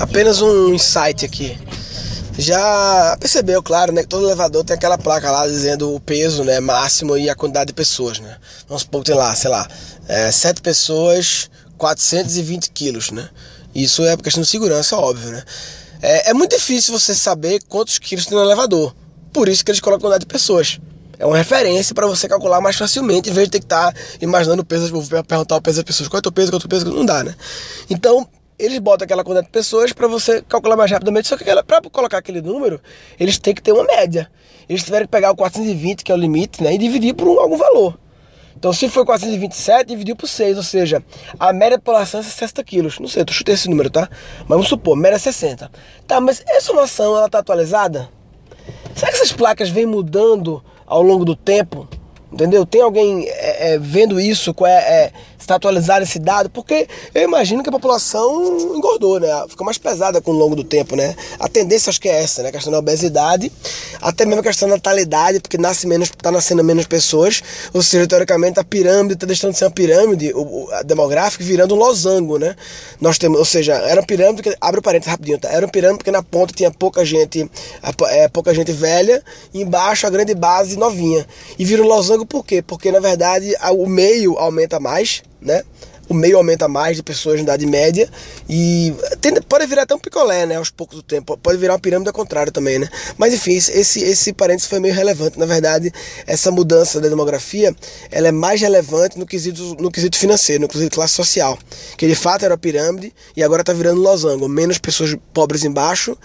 Apenas um insight aqui. Já percebeu, claro, né, que todo elevador tem aquela placa lá dizendo o peso né, máximo e a quantidade de pessoas, né? Vamos supor que tem lá, sei lá, é, 7 pessoas, 420 quilos, né? Isso é questão de segurança, óbvio, né? É, é muito difícil você saber quantos quilos tem no elevador. Por isso que eles colocam a quantidade de pessoas. É uma referência para você calcular mais facilmente, em vez de ter que estar tá imaginando o peso, vou perguntar o peso das pessoas, qual é o teu peso, qual é o teu peso, não dá, né? Então, eles botam aquela quantidade de pessoas para você calcular mais rapidamente, só que para colocar aquele número, eles têm que ter uma média. Eles tiveram que pegar o 420, que é o limite, né, e dividir por um, algum valor. Então, se foi 427, dividiu por 6, ou seja, a média da população é 60 quilos. Não sei, eu chutei esse número, tá? Mas vamos supor, média é 60. Tá, mas essa informação, ela tá atualizada? Será que essas placas vêm mudando ao longo do tempo? Entendeu? Tem alguém é, é, vendo isso, é, é, está atualizado esse dado? Porque eu imagino que a população engordou, né? Ficou mais pesada com o longo do tempo, né? A tendência acho que é essa, né? A questão da obesidade, até mesmo a questão da natalidade, porque nasce menos, está nascendo menos pessoas, ou seja, teoricamente a pirâmide está deixando de ser uma pirâmide o, a demográfica virando um losango, né? Nós temos, ou seja, era uma pirâmide que, abre o parênteses rapidinho, tá? Era uma pirâmide porque na ponta tinha pouca gente, é, pouca gente velha, e embaixo a grande base novinha. E vira um losango por quê? Porque na verdade o meio aumenta mais, né? O meio aumenta mais de pessoas na idade média e tem, pode virar até um picolé, né? Aos poucos do tempo. Pode virar uma pirâmide ao contrário também, né? Mas enfim, esse, esse parênteses foi meio relevante. Na verdade, essa mudança da demografia ela é mais relevante no quesito, no quesito financeiro, no quesito classe social. Que de fato era pirâmide e agora está virando losango. Menos pessoas pobres embaixo,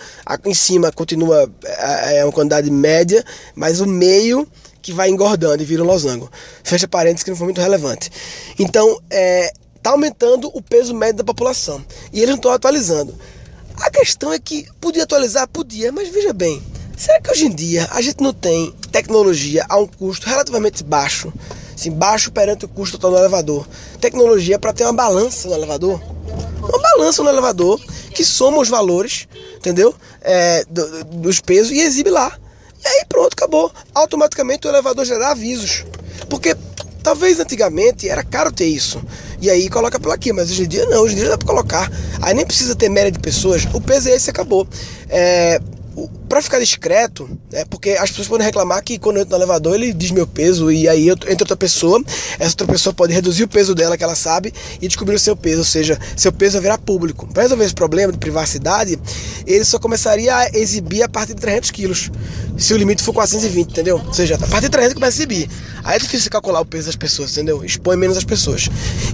em cima continua é, é uma quantidade média, mas o meio que vai engordando e vira um losango. Fecha parênteses que não foi muito relevante. Então, é, tá aumentando o peso médio da população. E eles não estão atualizando. A questão é que podia atualizar? Podia, mas veja bem. Será que hoje em dia a gente não tem tecnologia a um custo relativamente baixo? Assim, baixo perante o custo total do elevador. Tecnologia para ter uma balança no elevador? Uma balança no elevador que soma os valores, entendeu? É, do, dos pesos e exibe lá. E aí pronto, acabou. Automaticamente o elevador já dá avisos. Porque talvez antigamente era caro ter isso. E aí coloca pela aqui, mas hoje em dia não, hoje em dia dá pra colocar. Aí nem precisa ter média de pessoas, o esse acabou. É, para ficar discreto, é porque as pessoas podem reclamar que quando eu entro no elevador ele diz meu peso e aí entra outra pessoa, essa outra pessoa pode reduzir o peso dela que ela sabe e descobrir o seu peso, ou seja, seu peso vai virar público. Para resolver esse problema de privacidade, ele só começaria a exibir a partir de 300 quilos, se o limite for 420, entendeu? Ou seja, a partir de 300 começa a exibir. Aí é difícil calcular o peso das pessoas, entendeu? Expõe menos as pessoas.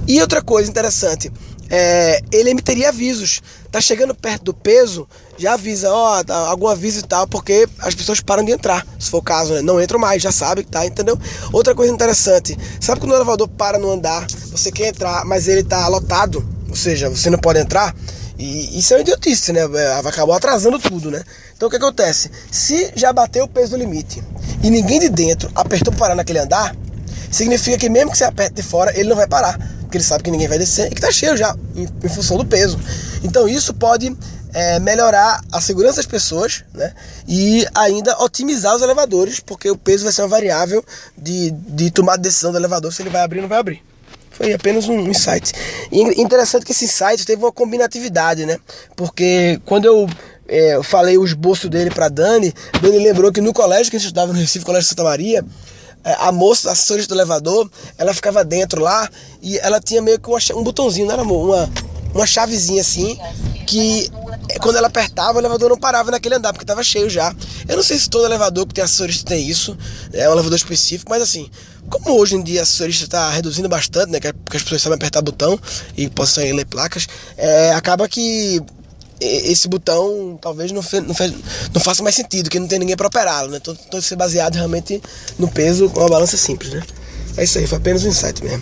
E outra coisa interessante, é, ele emiteria avisos. Tá chegando perto do peso, já avisa, ó, algum aviso tal, porque as pessoas param de entrar. Se for o caso, né? Não entram mais, já sabe que tá, entendeu? Outra coisa interessante, sabe quando o elevador para no andar, você quer entrar, mas ele tá lotado, ou seja, você não pode entrar? E isso é uma idiotice, né? É, acabou atrasando tudo, né? Então o que acontece? Se já bateu o peso do limite e ninguém de dentro apertou para parar naquele andar, significa que mesmo que você aperte de fora, ele não vai parar porque ele sabe que ninguém vai descer e que está cheio já, em, em, função do peso. Então isso pode é, melhorar a segurança das pessoas né? e ainda otimizar os elevadores, porque o peso vai ser uma variável de, de tomar decisão do elevador se ele vai abrir ou não vai abrir. Foi apenas um insight. E interessante que esse insight teve uma combinatividade, né? Porque quando eu é, eu falei o esboço dele para Dani, Dani lembrou que no colégio que a gente estudava no Recife, Colégio Santa Maria, é, a moça, a assessorista do elevador, ela ficava dentro lá e ela tinha meio que um botãozinho, não era uma, uma chavezinha assim, que quando ela apertava, o elevador não parava naquele andar, porque estava cheio já. Eu não sei se todo elevador que tem assessorista tem isso, é um elevador específico, mas assim, como hoje em dia a assessorista está reduzindo bastante, né, porque as pessoas sabem apertar botão e possam ler placas, é, acaba que esse botão talvez não, fe, não, fe, não, faça mais sentido, que não tem ninguém para operá-lo, né? Então, então ser baseado realmente no peso com uma balança simples, né? É isso aí, foi apenas um insight mesmo.